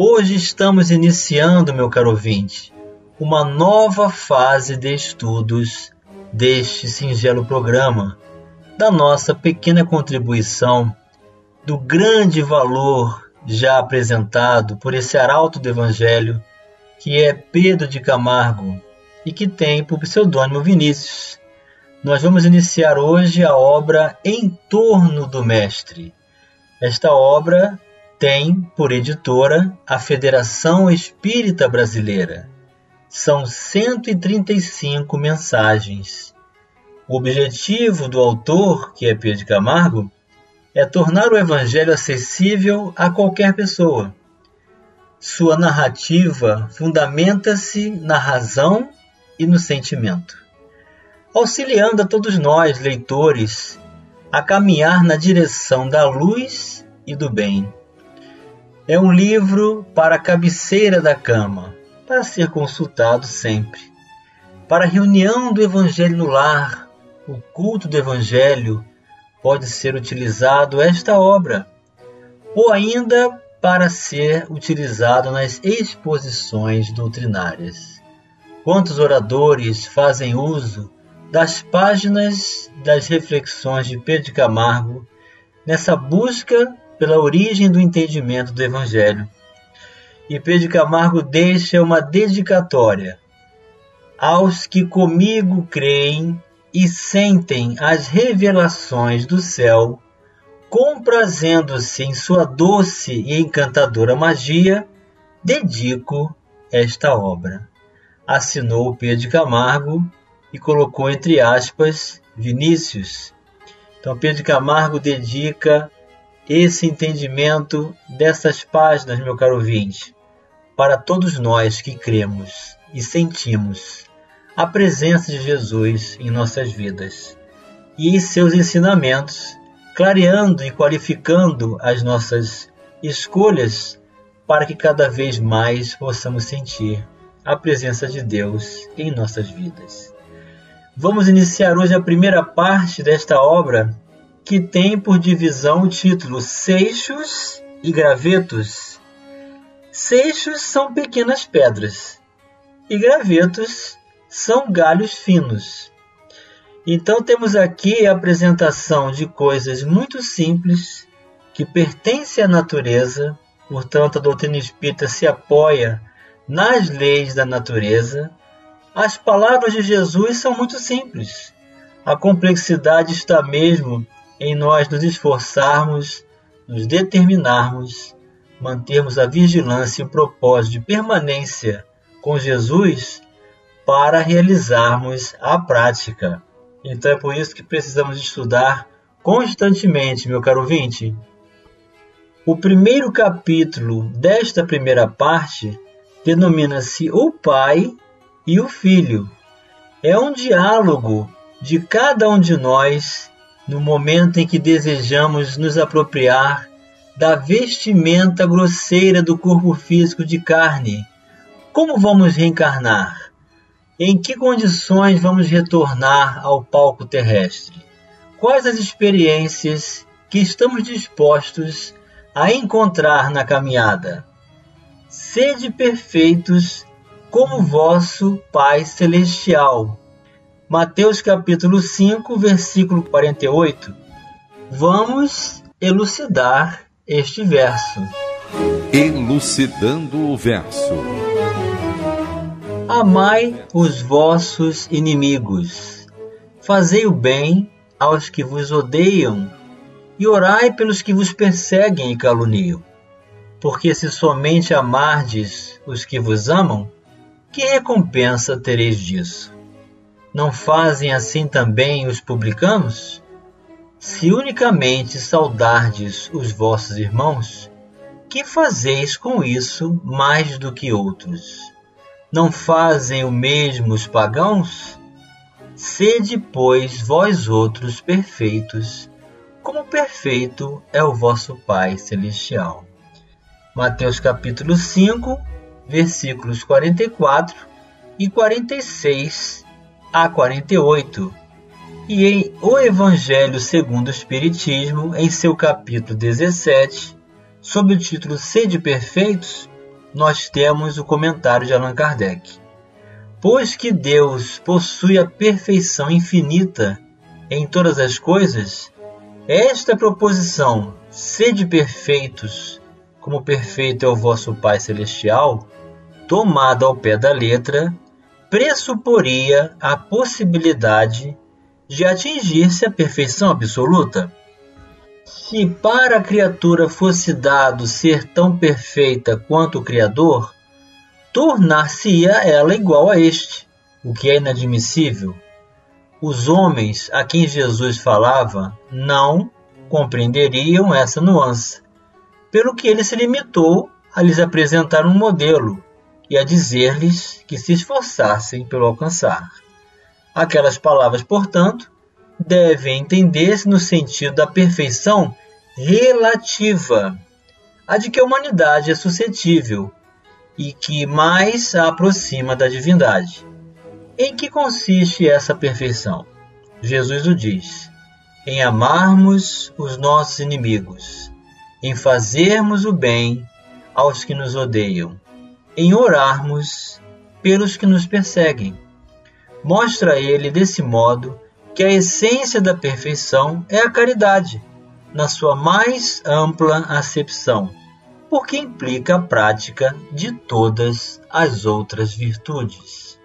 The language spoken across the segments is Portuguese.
Hoje estamos iniciando, meu caro ouvinte, uma nova fase de estudos deste singelo programa, da nossa pequena contribuição, do grande valor já apresentado por esse arauto do Evangelho, que é Pedro de Camargo e que tem por pseudônimo Vinícius. Nós vamos iniciar hoje a obra Em Torno do Mestre. Esta obra tem por editora a Federação Espírita Brasileira. São 135 mensagens. O objetivo do autor, que é Pedro Camargo, é tornar o Evangelho acessível a qualquer pessoa. Sua narrativa fundamenta-se na razão e no sentimento, auxiliando a todos nós, leitores, a caminhar na direção da luz e do bem. É um livro para a cabeceira da cama, para ser consultado sempre. Para a reunião do Evangelho no lar, o culto do Evangelho, pode ser utilizado esta obra, ou ainda para ser utilizado nas exposições doutrinárias. Quantos oradores fazem uso das páginas das reflexões de Pedro Camargo nessa busca pela origem do entendimento do Evangelho. E Pedro Camargo deixa uma dedicatória aos que comigo creem e sentem as revelações do céu, comprazendo-se em sua doce e encantadora magia, dedico esta obra. Assinou Pedro Camargo e colocou entre aspas Vinícius. Então Pedro Camargo dedica esse entendimento dessas páginas, meu caro ouvinte, para todos nós que cremos e sentimos a presença de Jesus em nossas vidas e em seus ensinamentos, clareando e qualificando as nossas escolhas para que cada vez mais possamos sentir a presença de Deus em nossas vidas. Vamos iniciar hoje a primeira parte desta obra que tem por divisão o título Seixos e Gravetos. Seixos são pequenas pedras e gravetos são galhos finos. Então temos aqui a apresentação de coisas muito simples que pertencem à natureza, portanto a doutrina espírita se apoia nas leis da natureza. As palavras de Jesus são muito simples. A complexidade está mesmo em nós nos esforçarmos, nos determinarmos, mantermos a vigilância e o propósito de permanência com Jesus para realizarmos a prática. Então é por isso que precisamos estudar constantemente, meu caro ouvinte. O primeiro capítulo desta primeira parte denomina-se O Pai e o Filho. É um diálogo de cada um de nós no momento em que desejamos nos apropriar da vestimenta grosseira do corpo físico de carne. Como vamos reencarnar? Em que condições vamos retornar ao palco terrestre? Quais as experiências que estamos dispostos a encontrar na caminhada? Sede perfeitos como vosso Pai Celestial Mateus capítulo 5, versículo 48. Vamos elucidar este verso. Elucidando o verso. Amai os vossos inimigos, fazei o bem aos que vos odeiam, e orai pelos que vos perseguem e caluniam. Porque se somente amardes os que vos amam, que recompensa tereis disso? Não fazem assim também os publicanos? Se unicamente saudardes os vossos irmãos, que fazeis com isso mais do que outros? Não fazem o mesmo os pagãos? Sede, pois, vós outros perfeitos, como perfeito é o vosso Pai Celestial. Mateus capítulo 5, versículos 44 e 46 a 48. E em O Evangelho segundo o Espiritismo, em seu capítulo 17, sob o título Sede Perfeitos, nós temos o comentário de Allan Kardec. Pois que Deus possui a perfeição infinita em todas as coisas, esta proposição, sede perfeitos, como perfeito é o vosso Pai Celestial, tomada ao pé da letra, pressuporia a possibilidade de atingir-se a perfeição absoluta. Se para a criatura fosse dado ser tão perfeita quanto o Criador, tornar-se-ia ela igual a este, o que é inadmissível. Os homens a quem Jesus falava não compreenderiam essa nuance, pelo que ele se limitou a lhes apresentar um modelo e a dizer-lhes que se esforçassem pelo alcançar. Aquelas palavras, portanto, devem entender-se no sentido da perfeição relativa, a de que a humanidade é suscetível e que mais a aproxima da divindade. Em que consiste essa perfeição? Jesus o diz: em amarmos os nossos inimigos, em fazermos o bem aos que nos odeiam, em orarmos pelos que nos perseguem. Mostra ele desse modo que a essência da perfeição é a caridade, na sua mais ampla acepção, porque implica a prática de todas as outras virtudes.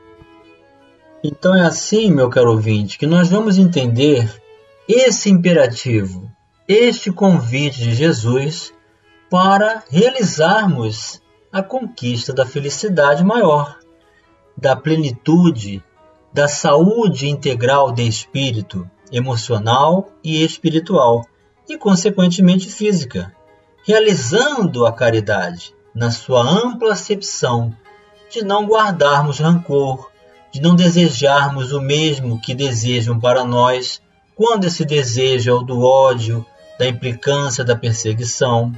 Então é assim, meu caro ouvinte, que nós vamos entender esse imperativo, este convite de Jesus para realizarmos a conquista da felicidade maior, da plenitude da saúde integral de espírito, emocional e espiritual, e consequentemente física, realizando a caridade na sua ampla acepção de não guardarmos rancor, de não desejarmos o mesmo que desejam para nós, quando esse desejo é o do ódio, da implicância, da perseguição,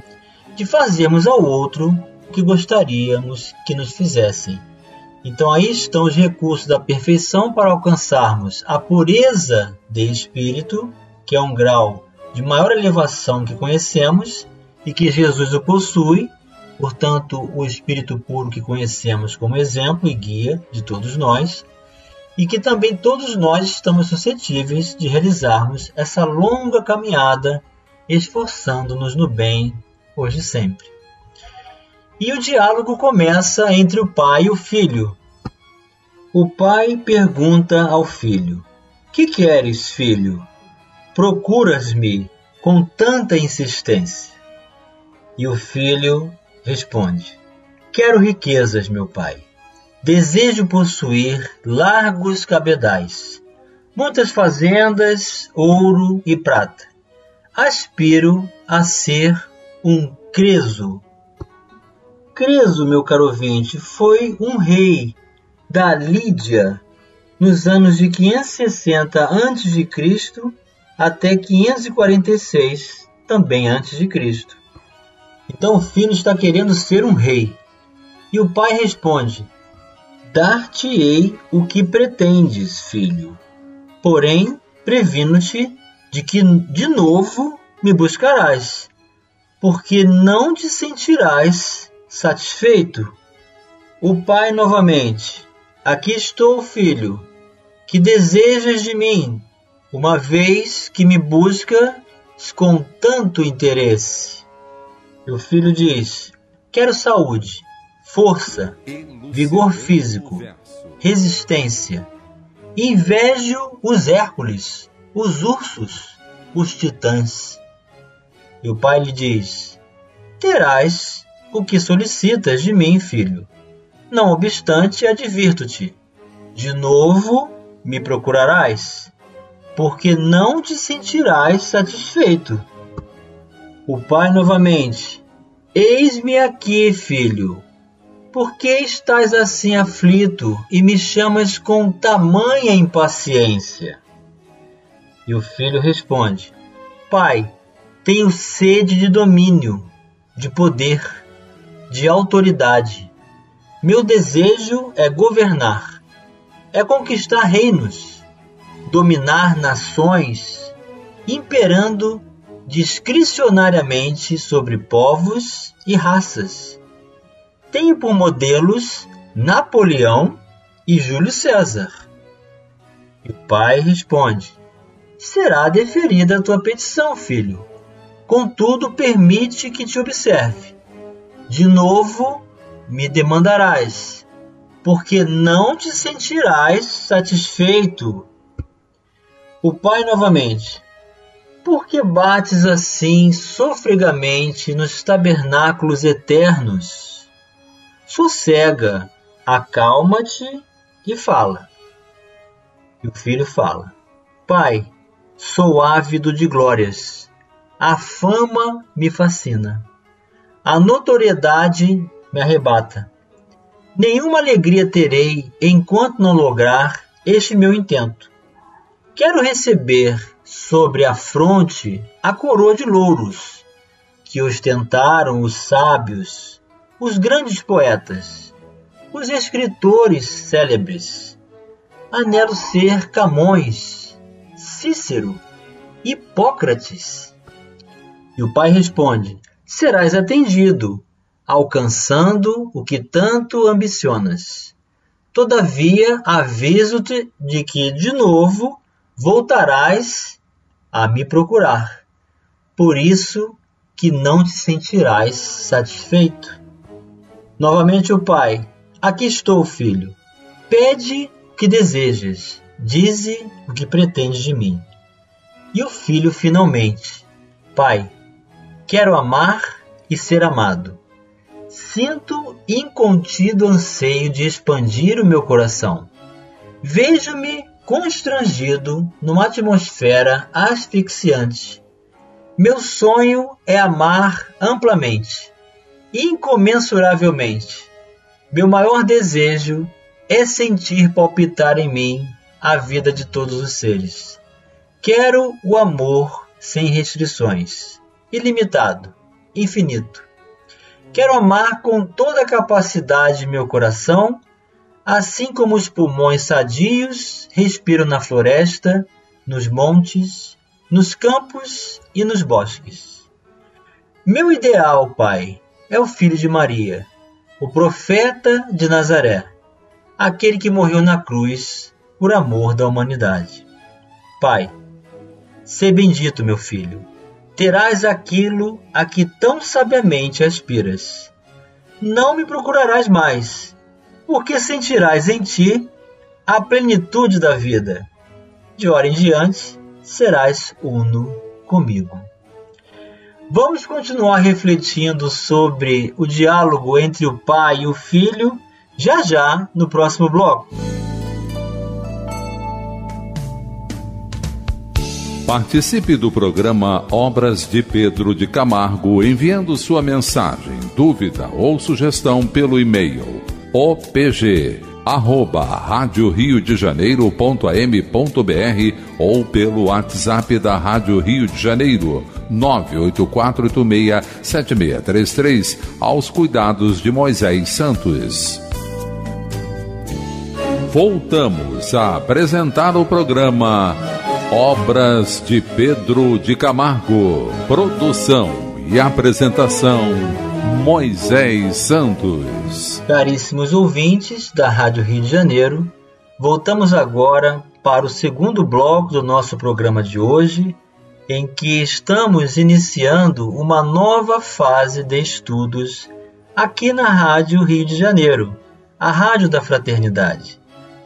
de fazermos ao outro o que gostaríamos que nos fizessem. Então aí estão os recursos da perfeição para alcançarmos a pureza de espírito, que é um grau de maior elevação que conhecemos e que Jesus o possui, portanto, o espírito puro que conhecemos como exemplo e guia de todos nós, e que também todos nós estamos suscetíveis de realizarmos essa longa caminhada esforçando-nos no bem hoje e sempre. E o diálogo começa entre o pai e o filho. O pai pergunta ao filho: Que queres, filho? Procuras-me com tanta insistência. E o filho responde: Quero riquezas, meu pai. Desejo possuir largos cabedais, muitas fazendas, ouro e prata. Aspiro a ser um creso Creso, meu caro ouvinte, foi um rei da Lídia nos anos de 560 a.C. até 546 também antes de Cristo. Então o filho está querendo ser um rei. E o pai responde: Dar-te-ei o que pretendes, filho. Porém, previno-te de que de novo me buscarás, porque não te sentirás Satisfeito? O pai novamente: Aqui estou, filho. Que desejas de mim, uma vez que me buscas com tanto interesse? E o filho diz: Quero saúde, força, vigor físico, resistência. Invejo os Hércules, os ursos, os titãs. E o pai lhe diz: Terás o que solicitas de mim, filho. Não obstante, advirto-te: de novo me procurarás, porque não te sentirás satisfeito. O pai novamente: Eis-me aqui, filho. Por que estás assim aflito e me chamas com tamanha impaciência? E o filho responde: Pai, tenho sede de domínio, de poder, de autoridade. Meu desejo é governar, é conquistar reinos, dominar nações, imperando discricionariamente sobre povos e raças. Tenho por modelos Napoleão e Júlio César. E o pai responde: Será deferida a tua petição, filho. Contudo, permite que te observe. De novo me demandarás, porque não te sentirás satisfeito. O pai novamente: por que bates assim sofregamente nos tabernáculos eternos? Sossega, acalma-te e fala. E o filho fala: Pai, sou ávido de glórias. A fama me fascina. A notoriedade me arrebata. Nenhuma alegria terei enquanto não lograr este meu intento. Quero receber sobre a fronte a coroa de louros que ostentaram os sábios, os grandes poetas, os escritores célebres. Anelo ser Camões, Cícero, Hipócrates. E o pai responde: Serás atendido, alcançando o que tanto ambicionas. Todavia, aviso-te de que, de novo, voltarás a me procurar. Por isso que não te sentirás satisfeito. Novamente o pai: Aqui estou, filho. Pede o que desejas, dize o que pretendes de mim. E o filho finalmente: Pai, quero amar e ser amado. Sinto incontido anseio de expandir o meu coração. Vejo-me constrangido numa atmosfera asfixiante. Meu sonho é amar amplamente, incomensuravelmente. Meu maior desejo é sentir palpitar em mim a vida de todos os seres. Quero o amor sem restrições, ilimitado, infinito. Quero amar com toda a capacidade de meu coração Assim como os pulmões sadios respiram na floresta, nos montes, nos campos e nos bosques. Meu ideal, Pai, é o filho de Maria, o profeta de Nazaré, aquele que morreu na cruz por amor da humanidade. Pai, sê bendito, meu filho, terás aquilo a que tão sabiamente aspiras. Não me procurarás mais porque sentirás em ti a plenitude da vida. De hora em diante, serás uno comigo. Vamos continuar refletindo sobre o diálogo entre o pai e o filho já já no próximo bloco. Participe do programa Obras de Pedro de Camargo enviando sua mensagem, dúvida ou sugestão pelo e-mail opg arroba rádio Rio de Janeiro.am.br ou pelo WhatsApp da Rádio Rio de Janeiro 984867633 aos cuidados de Moisés Santos. Voltamos a apresentar o programa Obras de Pedro de Camargo. Produção e apresentação Moisés Santos. Caríssimos ouvintes da Rádio Rio de Janeiro, voltamos agora para o segundo bloco do nosso programa de hoje, em que estamos iniciando uma nova fase de estudos aqui na Rádio Rio de Janeiro, a Rádio da Fraternidade,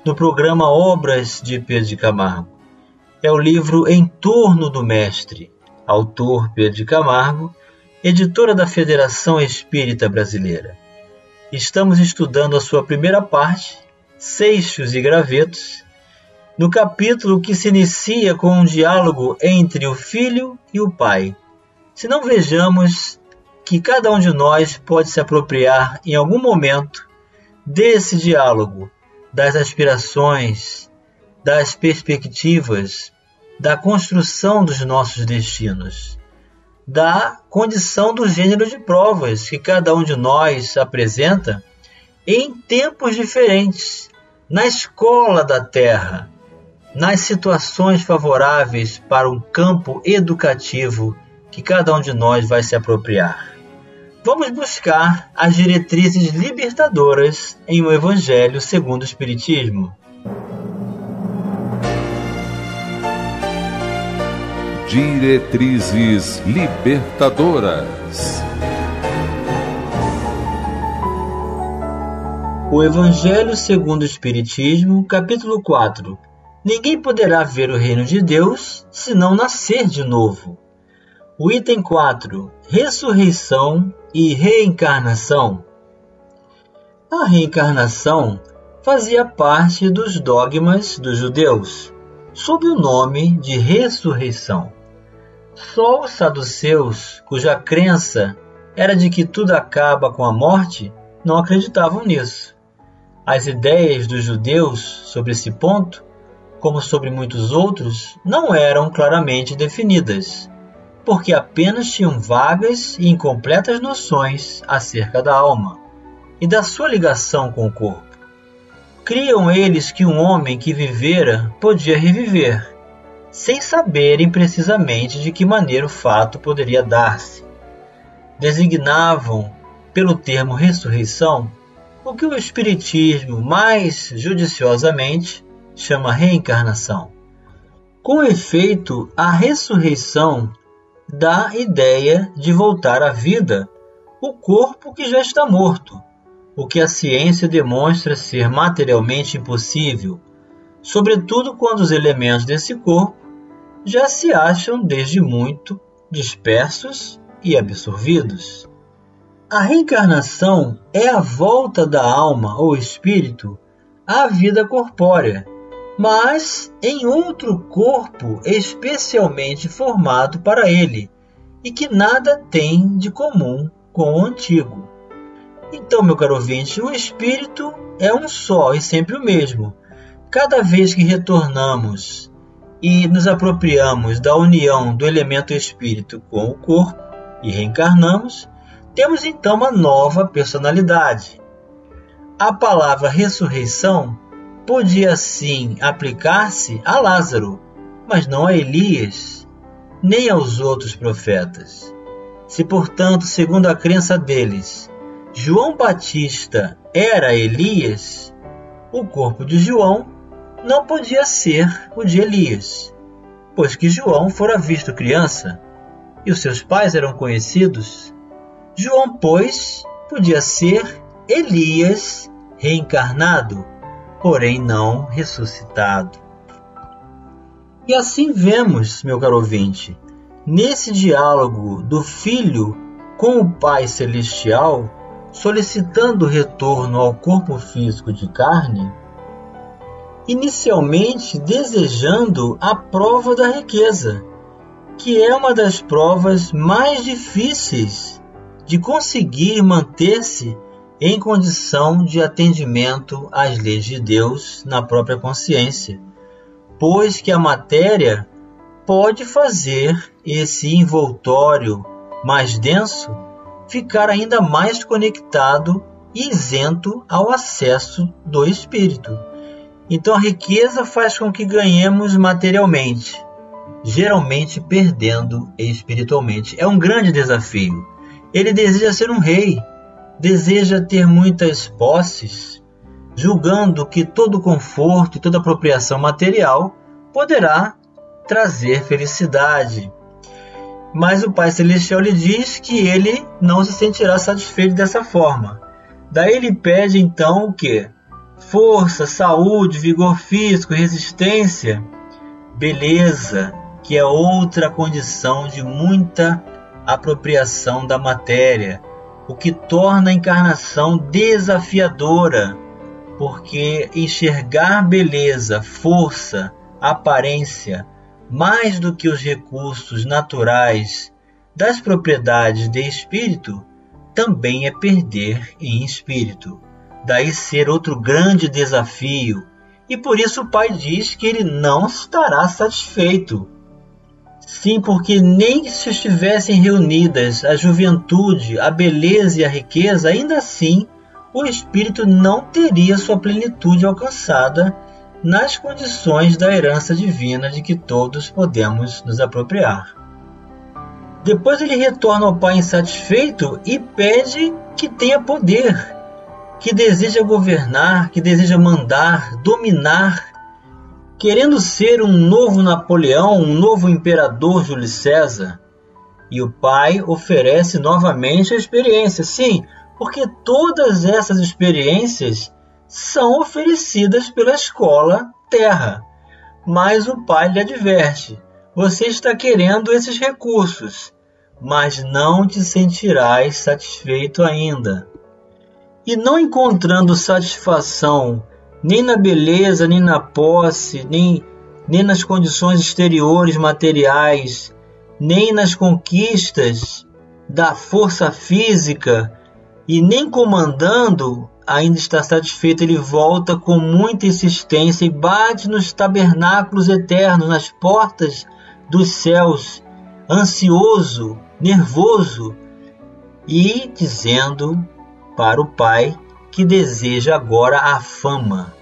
no programa Obras de Pedro de Camargo. É o livro Em Torno do Mestre, autor Pedro de Camargo, editora da Federação Espírita Brasileira. Estamos estudando a sua primeira parte, Seixos e Gravetos, no capítulo que se inicia com um diálogo entre o filho e o pai. Se não vejamos que cada um de nós pode se apropriar em algum momento desse diálogo, das aspirações, das perspectivas, da construção dos nossos destinos, da condição do gênero de provas que cada um de nós apresenta em tempos diferentes, na escola da Terra, nas situações favoráveis para um campo educativo que cada um de nós vai se apropriar. Vamos buscar as diretrizes libertadoras em o Evangelho segundo o Espiritismo. Diretrizes libertadoras. O Evangelho segundo o Espiritismo, capítulo 4. Ninguém poderá ver o reino de Deus se não nascer de novo. O item 4. Ressurreição e reencarnação. A reencarnação fazia parte dos dogmas dos judeus, sob o nome de ressurreição. Só os saduceus, cuja crença era de que tudo acaba com a morte, não acreditavam nisso. As ideias dos judeus sobre esse ponto, como sobre muitos outros, não eram claramente definidas porque apenas tinham vagas e incompletas noções acerca da alma e da sua ligação com o corpo. Criam eles que um homem que vivera podia reviver, sem saberem precisamente de que maneira o fato poderia dar-se. Designavam, pelo termo ressurreição, o que o Espiritismo mais judiciosamente chama reencarnação. Com efeito, a ressurreição dá ideia de voltar à vida o corpo que já está morto, o que a ciência demonstra ser materialmente impossível, sobretudo quando os elementos desse corpo já se acham desde muito dispersos e absorvidos. A reencarnação é a volta da alma ou espírito à vida corpórea mas em outro corpo especialmente formado para ele, e que nada tem de comum com o antigo. Então, meu caro ouvinte, o espírito é um só e sempre o mesmo. Cada vez que retornamos e nos apropriamos da união do elemento espírito com o corpo e reencarnamos, temos então uma nova personalidade. A palavra ressurreição podia sim aplicar-se a Lázaro, mas não a Elias, nem aos outros profetas. Se, portanto, segundo a crença deles, João Batista era Elias, o corpo de João não podia ser o de Elias, pois que João fora visto criança e os seus pais eram conhecidos. João, pois, podia ser Elias reencarnado porém não ressuscitado. E assim vemos, meu caro ouvinte, nesse diálogo do Filho com o Pai Celestial, solicitando o retorno ao corpo físico de carne, inicialmente desejando a prova da riqueza, que é uma das provas mais difíceis de conseguir manter-se em condição de atendimento às leis de Deus na própria consciência, pois que a matéria pode fazer esse envoltório mais denso ficar ainda mais conectado e isento ao acesso do espírito. Então a riqueza faz com que ganhemos materialmente, geralmente perdendo espiritualmente. É um grande desafio. Ele deseja ser um rei, deseja ter muitas posses, julgando que todo conforto e toda apropriação material poderá trazer felicidade. Mas o Pai Celestial lhe diz que ele não se sentirá satisfeito dessa forma. Daí ele pede então o que? Força, saúde, vigor físico, resistência, beleza, que é outra condição de muita apropriação da matéria, o que torna a encarnação desafiadora, porque enxergar beleza, força, aparência, mais do que os recursos naturais das propriedades de espírito, também é perder em espírito. Daí ser outro grande desafio, e por isso o pai diz que ele não estará satisfeito. Sim, porque nem se estivessem reunidas a juventude, a beleza e a riqueza, ainda assim o espírito não teria sua plenitude alcançada nas condições da herança divina de que todos podemos nos apropriar. Depois ele retorna ao Pai insatisfeito e pede que tenha poder, que deseja governar, que deseja mandar, dominar, querendo ser um novo Napoleão, um novo imperador Júlio César. E o Pai oferece novamente a experiência, sim, porque todas essas experiências são oferecidas pela escola Terra. Mas o pai lhe adverte: você está querendo esses recursos, mas não te sentirás satisfeito ainda. E não encontrando satisfação nem na beleza, nem na posse, nem, nem nas condições exteriores materiais, nem nas conquistas da força física, e nem comandando ainda está satisfeito, ele volta com muita insistência e bate nos tabernáculos eternos, nas portas dos céus, ansioso, nervoso e dizendo para o Pai que deseja agora a fama,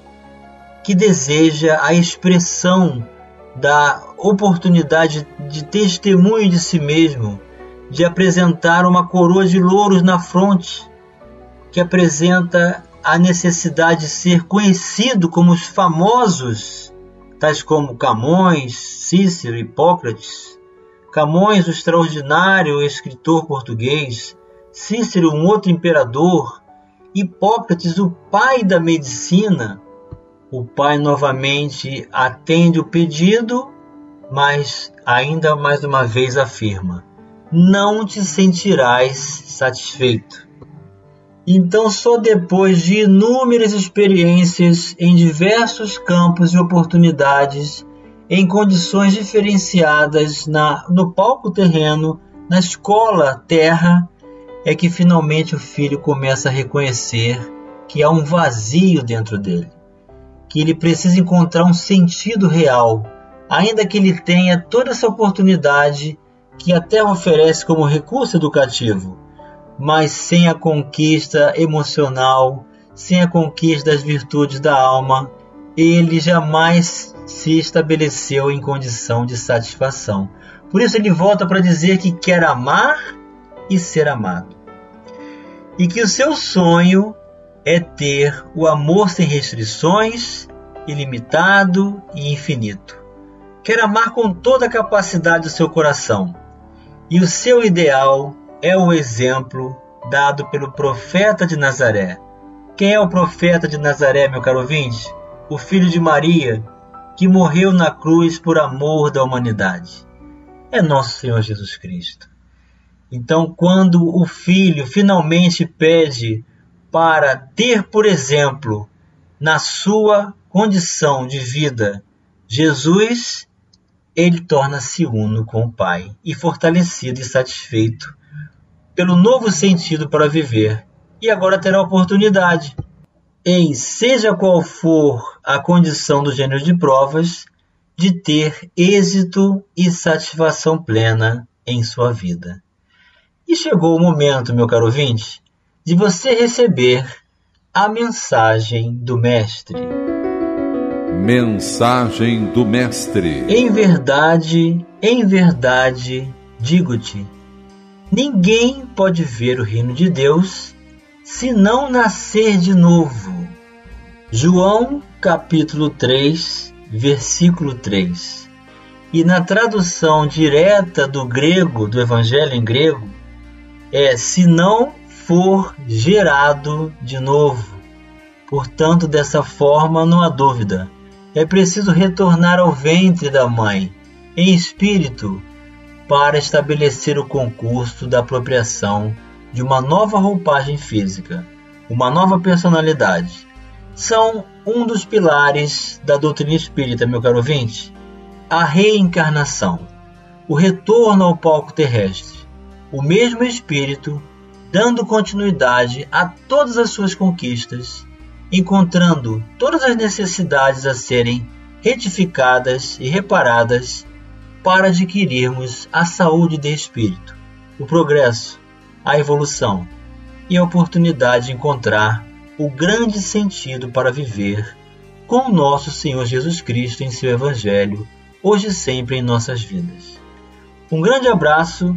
que deseja a expressão da oportunidade de testemunho de si mesmo, de apresentar uma coroa de louros na fronte, que apresenta a necessidade de ser conhecido como os famosos, tais como Camões, Cícero, Hipócrates. Camões, o extraordinário escritor português, Cícero, um outro imperador, Hipócrates, o pai da medicina. O pai novamente atende o pedido, mas ainda mais uma vez afirma: Não te sentirás satisfeito. Então, só depois de inúmeras experiências em diversos campos e oportunidades, em condições diferenciadas na, no palco terreno, na escola terra, é que finalmente o filho começa a reconhecer que há um vazio dentro dele, que ele precisa encontrar um sentido real, ainda que ele tenha toda essa oportunidade que a terra oferece como recurso educativo mas sem a conquista emocional, sem a conquista das virtudes da alma, ele jamais se estabeleceu em condição de satisfação. Por isso ele volta para dizer que quer amar e ser amado. E que o seu sonho é ter o amor sem restrições, ilimitado e infinito. Quer amar com toda a capacidade do seu coração. E o seu ideal é o exemplo dado pelo profeta de Nazaré. Quem é o profeta de Nazaré, meu caro ouvinte? O filho de Maria, que morreu na cruz por amor da humanidade. É nosso Senhor Jesus Cristo. Então, quando o filho finalmente pede para ter, por exemplo, na sua condição de vida, Jesus, ele torna-se uno com o Pai e fortalecido e satisfeito pelo novo sentido para viver, e agora terá a oportunidade, em seja qual for a condição do gênero de provas, de ter êxito e satisfação plena em sua vida. E chegou o momento, meu caro ouvinte, de você receber a mensagem do Mestre. Mensagem do Mestre. Em verdade, em verdade, digo-te Ninguém pode ver o reino de Deus se não nascer de novo. João capítulo 3, versículo 3. E na tradução direta do grego, do evangelho em grego, é se não for gerado de novo. Portanto, dessa forma não há dúvida. É preciso retornar ao ventre da mãe, em espírito, para estabelecer o concurso da apropriação de uma nova roupagem física, uma nova personalidade. São um dos pilares da doutrina espírita, meu caro ouvinte. A reencarnação, o retorno ao palco terrestre, o mesmo espírito dando continuidade a todas as suas conquistas, encontrando todas as necessidades a serem retificadas e reparadas para adquirirmos a saúde de espírito, o progresso, a evolução e a oportunidade de encontrar o grande sentido para viver com o nosso Senhor Jesus Cristo em seu Evangelho, hoje e sempre em nossas vidas. Um grande abraço